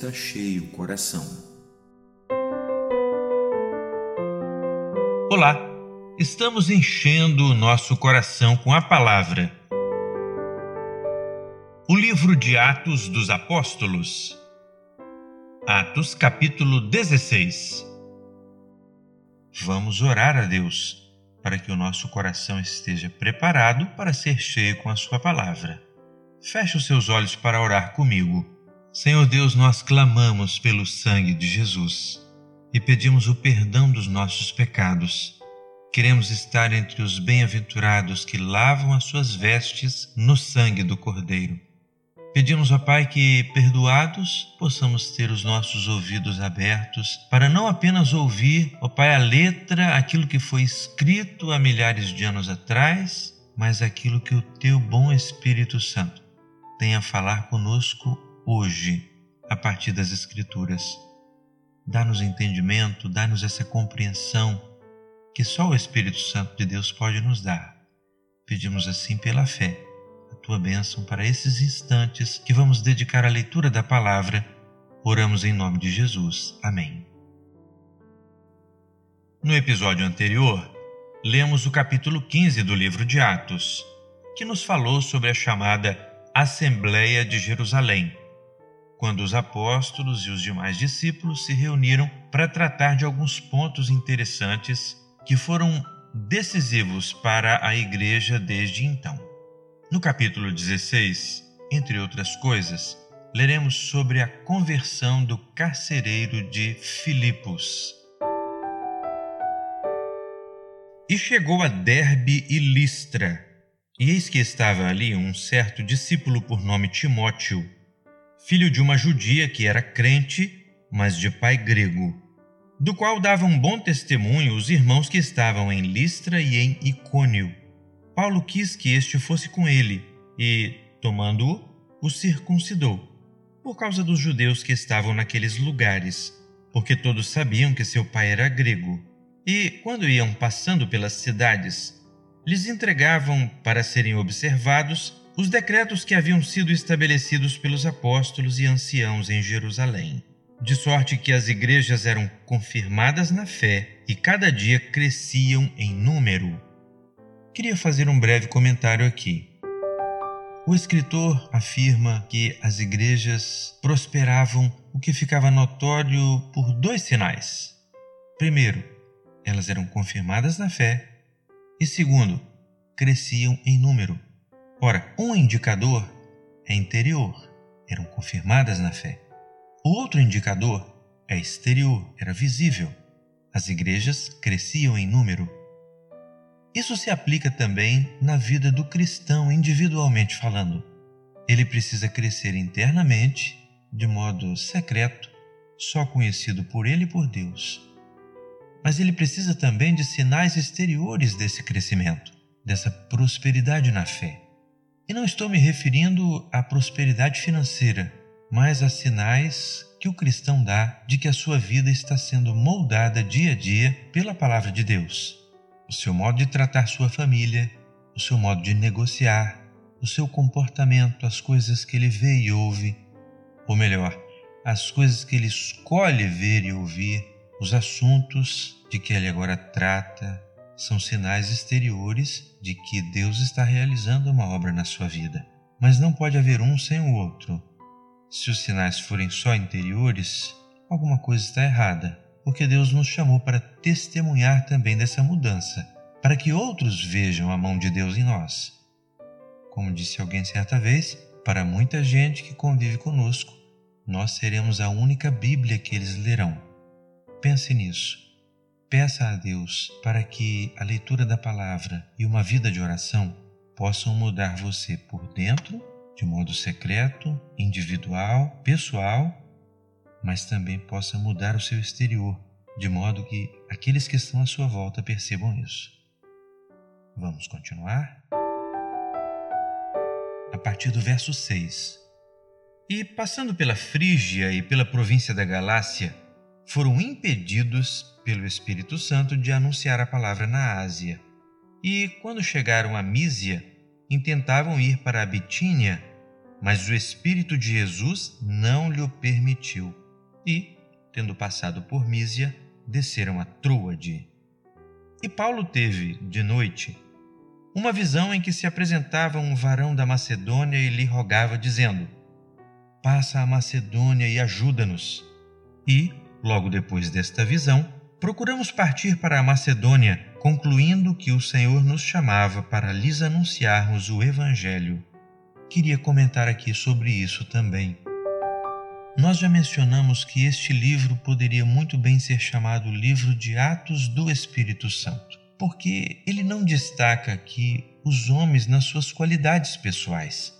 está cheio o coração. Olá, estamos enchendo o nosso coração com a palavra. O livro de Atos dos Apóstolos. Atos, capítulo 16. Vamos orar a Deus para que o nosso coração esteja preparado para ser cheio com a Sua palavra. Feche os seus olhos para orar comigo. Senhor Deus, nós clamamos pelo sangue de Jesus e pedimos o perdão dos nossos pecados. Queremos estar entre os bem-aventurados que lavam as suas vestes no sangue do Cordeiro. Pedimos, ó Pai, que, perdoados, possamos ter os nossos ouvidos abertos para não apenas ouvir, ó Pai, a letra, aquilo que foi escrito há milhares de anos atrás, mas aquilo que o Teu bom Espírito Santo tem a falar conosco hoje, a partir das Escrituras. Dá-nos entendimento, dá-nos essa compreensão que só o Espírito Santo de Deus pode nos dar. Pedimos assim pela fé tua bênção para esses instantes que vamos dedicar à leitura da palavra. Oramos em nome de Jesus. Amém. No episódio anterior, lemos o capítulo 15 do livro de Atos, que nos falou sobre a chamada Assembleia de Jerusalém, quando os apóstolos e os demais discípulos se reuniram para tratar de alguns pontos interessantes que foram decisivos para a igreja desde então. No capítulo 16, entre outras coisas, leremos sobre a conversão do carcereiro de Filipos. E chegou a Derbe e Listra, e eis que estava ali um certo discípulo por nome Timóteo, filho de uma judia que era crente, mas de pai grego, do qual davam bom testemunho os irmãos que estavam em Listra e em Icônio Paulo quis que este fosse com ele e, tomando-o, o circuncidou, por causa dos judeus que estavam naqueles lugares, porque todos sabiam que seu pai era grego. E, quando iam passando pelas cidades, lhes entregavam, para serem observados, os decretos que haviam sido estabelecidos pelos apóstolos e anciãos em Jerusalém, de sorte que as igrejas eram confirmadas na fé e cada dia cresciam em número. Queria fazer um breve comentário aqui. O escritor afirma que as igrejas prosperavam, o que ficava notório por dois sinais. Primeiro, elas eram confirmadas na fé, e segundo, cresciam em número. Ora, um indicador é interior, eram confirmadas na fé. O outro indicador é exterior, era visível. As igrejas cresciam em número. Isso se aplica também na vida do cristão, individualmente falando. Ele precisa crescer internamente, de modo secreto, só conhecido por ele e por Deus. Mas ele precisa também de sinais exteriores desse crescimento, dessa prosperidade na fé. E não estou me referindo à prosperidade financeira, mas a sinais que o cristão dá de que a sua vida está sendo moldada dia a dia pela palavra de Deus. O seu modo de tratar sua família, o seu modo de negociar, o seu comportamento, as coisas que ele vê e ouve, ou melhor, as coisas que ele escolhe ver e ouvir, os assuntos de que ele agora trata, são sinais exteriores de que Deus está realizando uma obra na sua vida. Mas não pode haver um sem o outro. Se os sinais forem só interiores, alguma coisa está errada porque Deus nos chamou para testemunhar também dessa mudança, para que outros vejam a mão de Deus em nós. Como disse alguém certa vez, para muita gente que convive conosco, nós seremos a única Bíblia que eles lerão. Pense nisso. Peça a Deus para que a leitura da palavra e uma vida de oração possam mudar você por dentro, de modo secreto, individual, pessoal mas também possa mudar o seu exterior, de modo que aqueles que estão à sua volta percebam isso. Vamos continuar? A partir do verso 6. E passando pela Frígia e pela província da Galácia, foram impedidos pelo Espírito Santo de anunciar a palavra na Ásia. E quando chegaram a Mísia, intentavam ir para a Bitínia, mas o Espírito de Jesus não lhe permitiu. E, tendo passado por Mísia, desceram a Troade. E Paulo teve, de noite, uma visão em que se apresentava um varão da Macedônia e lhe rogava, dizendo: Passa a Macedônia e ajuda-nos. E, logo depois desta visão, procuramos partir para a Macedônia, concluindo que o Senhor nos chamava para lhes anunciarmos o Evangelho. Queria comentar aqui sobre isso também. Nós já mencionamos que este livro poderia muito bem ser chamado Livro de Atos do Espírito Santo, porque ele não destaca aqui os homens nas suas qualidades pessoais,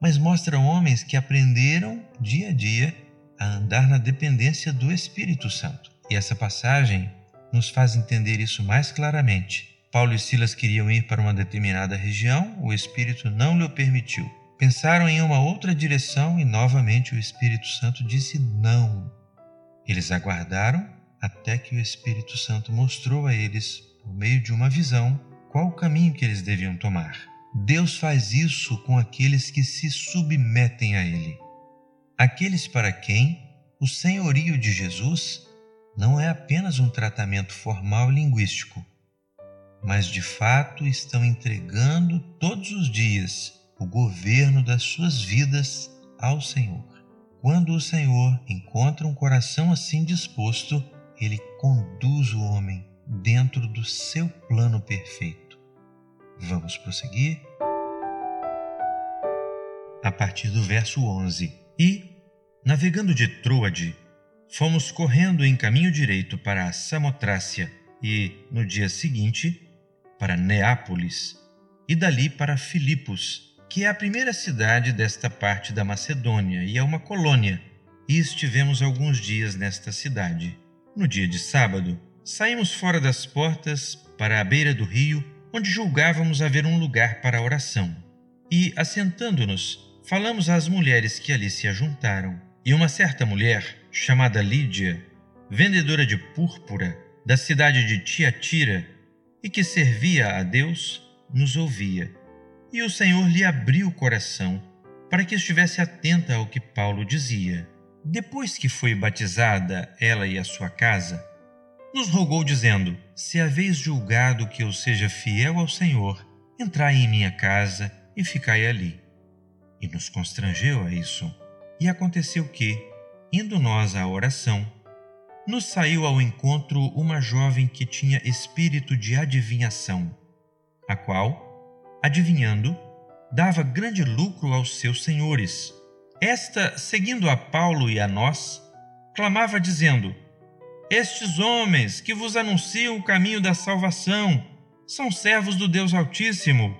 mas mostra homens que aprenderam dia a dia a andar na dependência do Espírito Santo. E essa passagem nos faz entender isso mais claramente. Paulo e Silas queriam ir para uma determinada região, o Espírito não lhe permitiu. Pensaram em uma outra direção e novamente o Espírito Santo disse não. Eles aguardaram até que o Espírito Santo mostrou a eles, por meio de uma visão, qual o caminho que eles deviam tomar. Deus faz isso com aqueles que se submetem a Ele. Aqueles para quem o senhorio de Jesus não é apenas um tratamento formal e linguístico, mas de fato estão entregando todos os dias o governo das suas vidas ao Senhor. Quando o Senhor encontra um coração assim disposto, ele conduz o homem dentro do seu plano perfeito. Vamos prosseguir? A partir do verso 11: E, navegando de Troade, fomos correndo em caminho direito para a Samotrácia e, no dia seguinte, para Neápolis, e dali para Filipos, que é a primeira cidade desta parte da Macedônia e é uma colônia, e estivemos alguns dias nesta cidade. No dia de sábado, saímos fora das portas para a beira do rio, onde julgávamos haver um lugar para oração. E, assentando-nos, falamos às mulheres que ali se ajuntaram. E uma certa mulher, chamada Lídia, vendedora de púrpura da cidade de Tiatira e que servia a Deus, nos ouvia. E o Senhor lhe abriu o coração para que estivesse atenta ao que Paulo dizia. Depois que foi batizada, ela e a sua casa, nos rogou, dizendo: Se haveis julgado que eu seja fiel ao Senhor, entrai em minha casa e ficai ali. E nos constrangeu a isso. E aconteceu que, Indo nós à oração, nos saiu ao encontro uma jovem que tinha espírito de adivinhação, a qual, adivinhando, dava grande lucro aos seus senhores. Esta, seguindo a Paulo e a nós, clamava dizendo: Estes homens que vos anunciam o caminho da salvação são servos do Deus Altíssimo.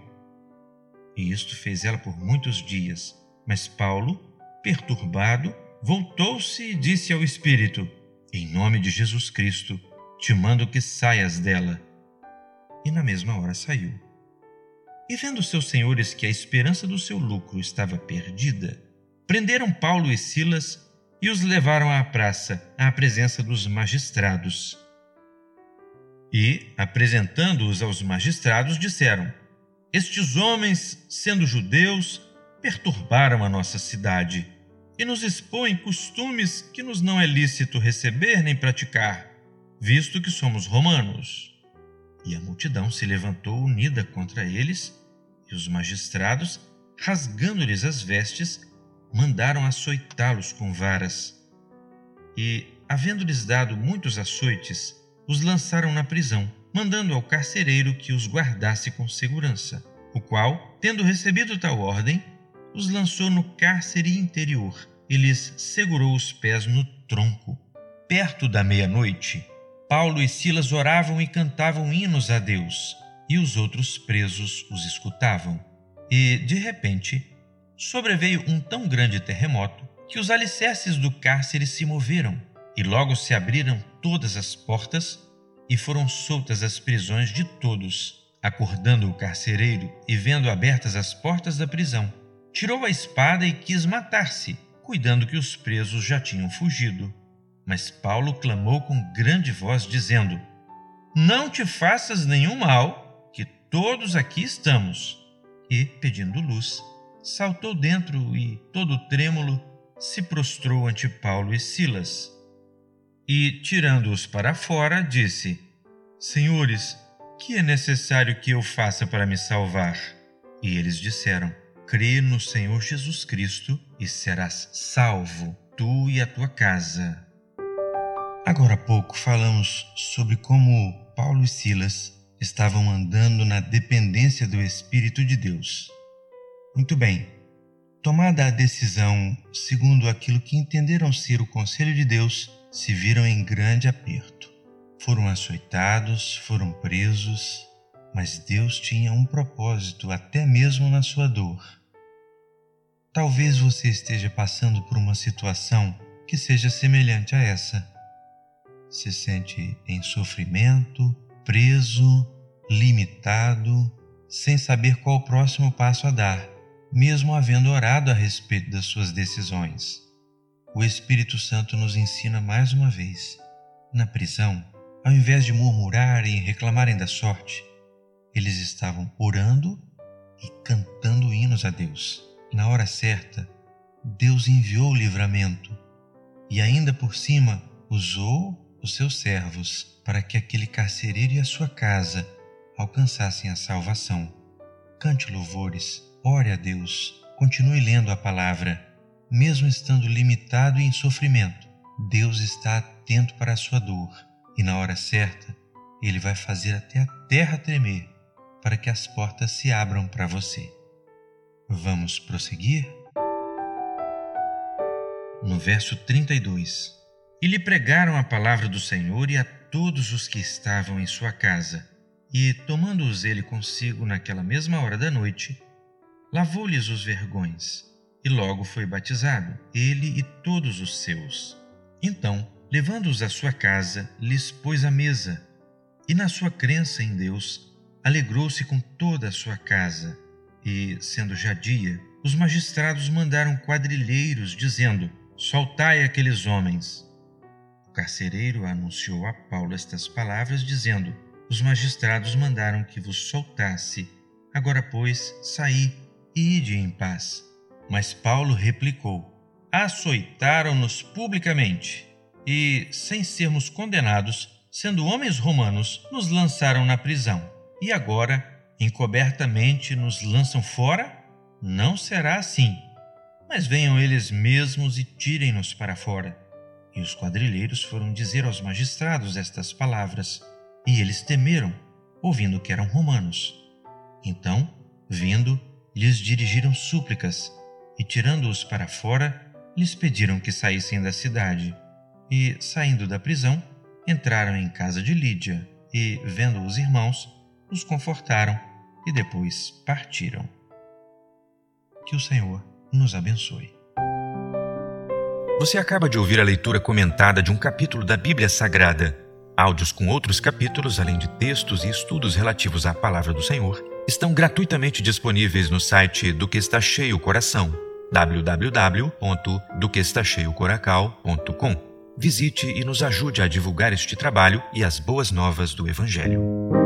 E isto fez ela por muitos dias, mas Paulo, perturbado, voltou-se e disse ao espírito: Em nome de Jesus Cristo, te mando que saias dela. E na mesma hora saiu. E vendo seus senhores que a esperança do seu lucro estava perdida, prenderam Paulo e Silas e os levaram à praça, à presença dos magistrados. E, apresentando-os aos magistrados, disseram: Estes homens, sendo judeus, perturbaram a nossa cidade e nos expõe costumes que nos não é lícito receber nem praticar, visto que somos romanos. E a multidão se levantou unida contra eles, e os magistrados, rasgando-lhes as vestes, mandaram açoitá-los com varas. E, havendo-lhes dado muitos açoites, os lançaram na prisão, mandando ao carcereiro que os guardasse com segurança, o qual, tendo recebido tal ordem, os lançou no cárcere interior e lhes segurou os pés no tronco. Perto da meia-noite, Paulo e Silas oravam e cantavam hinos a Deus, e os outros presos os escutavam. E, de repente, sobreveio um tão grande terremoto que os alicerces do cárcere se moveram, e logo se abriram todas as portas e foram soltas as prisões de todos. Acordando o carcereiro e vendo abertas as portas da prisão, tirou a espada e quis matar-se, cuidando que os presos já tinham fugido. Mas Paulo clamou com grande voz, dizendo: Não te faças nenhum mal, que todos aqui estamos. E, pedindo luz, saltou dentro e, todo trêmulo, se prostrou ante Paulo e Silas. E, tirando-os para fora, disse: Senhores, que é necessário que eu faça para me salvar? E eles disseram: Crê no Senhor Jesus Cristo e serás salvo, tu e a tua casa. Agora há pouco falamos sobre como Paulo e Silas estavam andando na dependência do Espírito de Deus. Muito bem, tomada a decisão segundo aquilo que entenderam ser o conselho de Deus, se viram em grande aperto. Foram açoitados, foram presos, mas Deus tinha um propósito até mesmo na sua dor. Talvez você esteja passando por uma situação que seja semelhante a essa se sente em sofrimento, preso, limitado, sem saber qual o próximo passo a dar, mesmo havendo orado a respeito das suas decisões. O Espírito Santo nos ensina mais uma vez. Na prisão, ao invés de murmurarem e reclamarem da sorte, eles estavam orando e cantando hinos a Deus. Na hora certa, Deus enviou o livramento e, ainda por cima, usou os seus servos, para que aquele carcereiro e a sua casa alcançassem a salvação. Cante louvores, ore a Deus, continue lendo a palavra. Mesmo estando limitado e em sofrimento, Deus está atento para a sua dor e, na hora certa, Ele vai fazer até a terra tremer para que as portas se abram para você. Vamos prosseguir? No verso 32 e lhe pregaram a palavra do Senhor e a todos os que estavam em sua casa. E, tomando-os ele consigo naquela mesma hora da noite, lavou-lhes os vergões, e logo foi batizado, ele e todos os seus. Então, levando-os à sua casa, lhes pôs a mesa, e na sua crença em Deus, alegrou-se com toda a sua casa. E, sendo já dia, os magistrados mandaram quadrilheiros, dizendo: Soltai aqueles homens. O carcereiro anunciou a Paulo estas palavras, dizendo: Os magistrados mandaram que vos soltasse. Agora, pois, saí e ide em paz. Mas Paulo replicou: Açoitaram-nos publicamente e, sem sermos condenados, sendo homens romanos, nos lançaram na prisão. E agora, encobertamente, nos lançam fora? Não será assim. Mas venham eles mesmos e tirem-nos para fora e os quadrilheiros foram dizer aos magistrados estas palavras, e eles temeram, ouvindo que eram romanos. Então, vindo, lhes dirigiram súplicas, e tirando-os para fora, lhes pediram que saíssem da cidade. E, saindo da prisão, entraram em casa de Lídia, e, vendo os irmãos, os confortaram e depois partiram. Que o Senhor nos abençoe. Você acaba de ouvir a leitura comentada de um capítulo da Bíblia Sagrada. Áudios com outros capítulos, além de textos e estudos relativos à palavra do Senhor, estão gratuitamente disponíveis no site do que está cheio coração, www.doquestacheiocoracal.com. Visite e nos ajude a divulgar este trabalho e as boas novas do Evangelho.